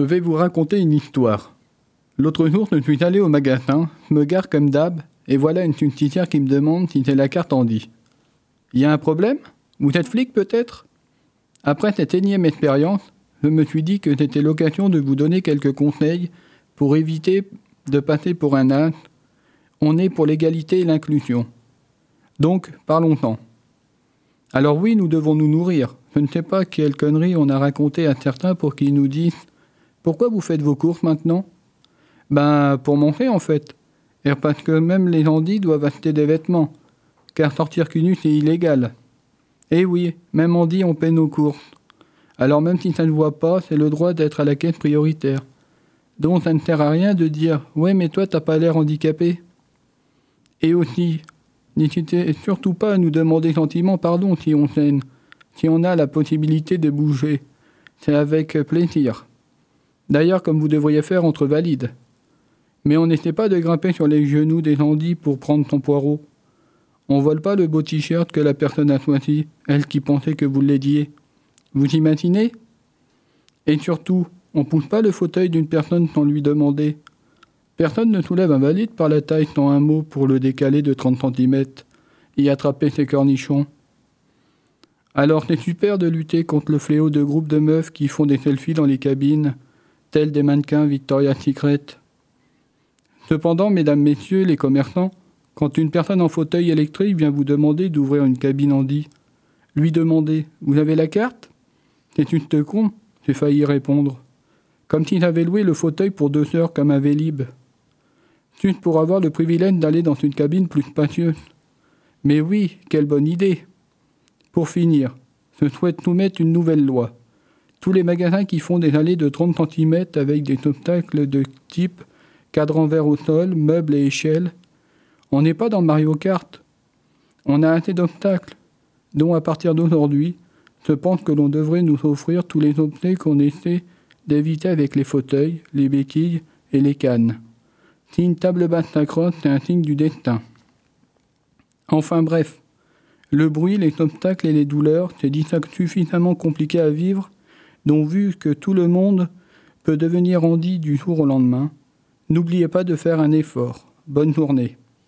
Je vais vous raconter une histoire. L'autre jour, je suis allé au magasin, me gare comme d'hab, et voilà une subsidiaire qui me demande si c'est la carte Andy. Y a un problème? Vous êtes flic peut-être? Après cette énième expérience, je me suis dit que c'était l'occasion de vous donner quelques conseils pour éviter de passer pour un âne. On est pour l'égalité et l'inclusion. Donc, parlons-en. Alors oui, nous devons nous nourrir. Je ne sais pas quelle connerie on a raconté à certains pour qu'ils nous disent Pourquoi vous faites vos courses maintenant? Ben, pour manger en fait. Et parce que même les Andis doivent acheter des vêtements. Car sortir nu, c'est illégal. Eh oui, même Andy, on paie nos courses. Alors même si ça ne voit pas, c'est le droit d'être à la caisse prioritaire. Donc ça ne sert à rien de dire Ouais, mais toi, t'as pas l'air handicapé. Et aussi, n'hésitez surtout pas à nous demander gentiment pardon si on s'aime si on a la possibilité de bouger. C'est avec plaisir. D'ailleurs, comme vous devriez faire entre valides. Mais on n'essaie pas de grimper sur les genoux des Andis pour prendre ton poireau. On vole pas le beau t-shirt que la personne a choisi, elle qui pensait que vous l'aidiez. Vous imaginez? Et surtout, on pousse pas le fauteuil d'une personne sans lui demander. Personne ne soulève un valide par la taille sans un mot pour le décaler de 30 cm et attraper ses cornichons. Alors c'est super de lutter contre le fléau de groupes de meufs qui font des selfies dans les cabines, tels des mannequins Victoria's Secret. Cependant, mesdames, messieurs, les commerçants, quand une personne en fauteuil électrique vient vous demander d'ouvrir une cabine Andy, lui demander Vous avez la carte? C'est une te con J'ai failli répondre. Comme s'il avait loué le fauteuil pour deux heures comme un Vélib. Juste pour avoir le privilège d'aller dans une cabine plus spacieuse. Mais oui, quelle bonne idée pour finir, je souhaite nous mettre une nouvelle loi. Tous les magasins qui font des allées de 30 cm avec des obstacles de type cadran vert au sol, meubles et échelles. On n'est pas dans Mario Kart. On a assez d'obstacles, dont à partir d'aujourd'hui, je pense que l'on devrait nous offrir tous les objets qu'on essaie d'éviter avec les fauteuils, les béquilles et les cannes. Si une table basse s'accroche, c'est un signe du destin. Enfin bref, le bruit, les obstacles et les douleurs, c'est suffisamment compliqué à vivre, dont vu que tout le monde peut devenir Andy du jour au lendemain, n'oubliez pas de faire un effort. Bonne journée.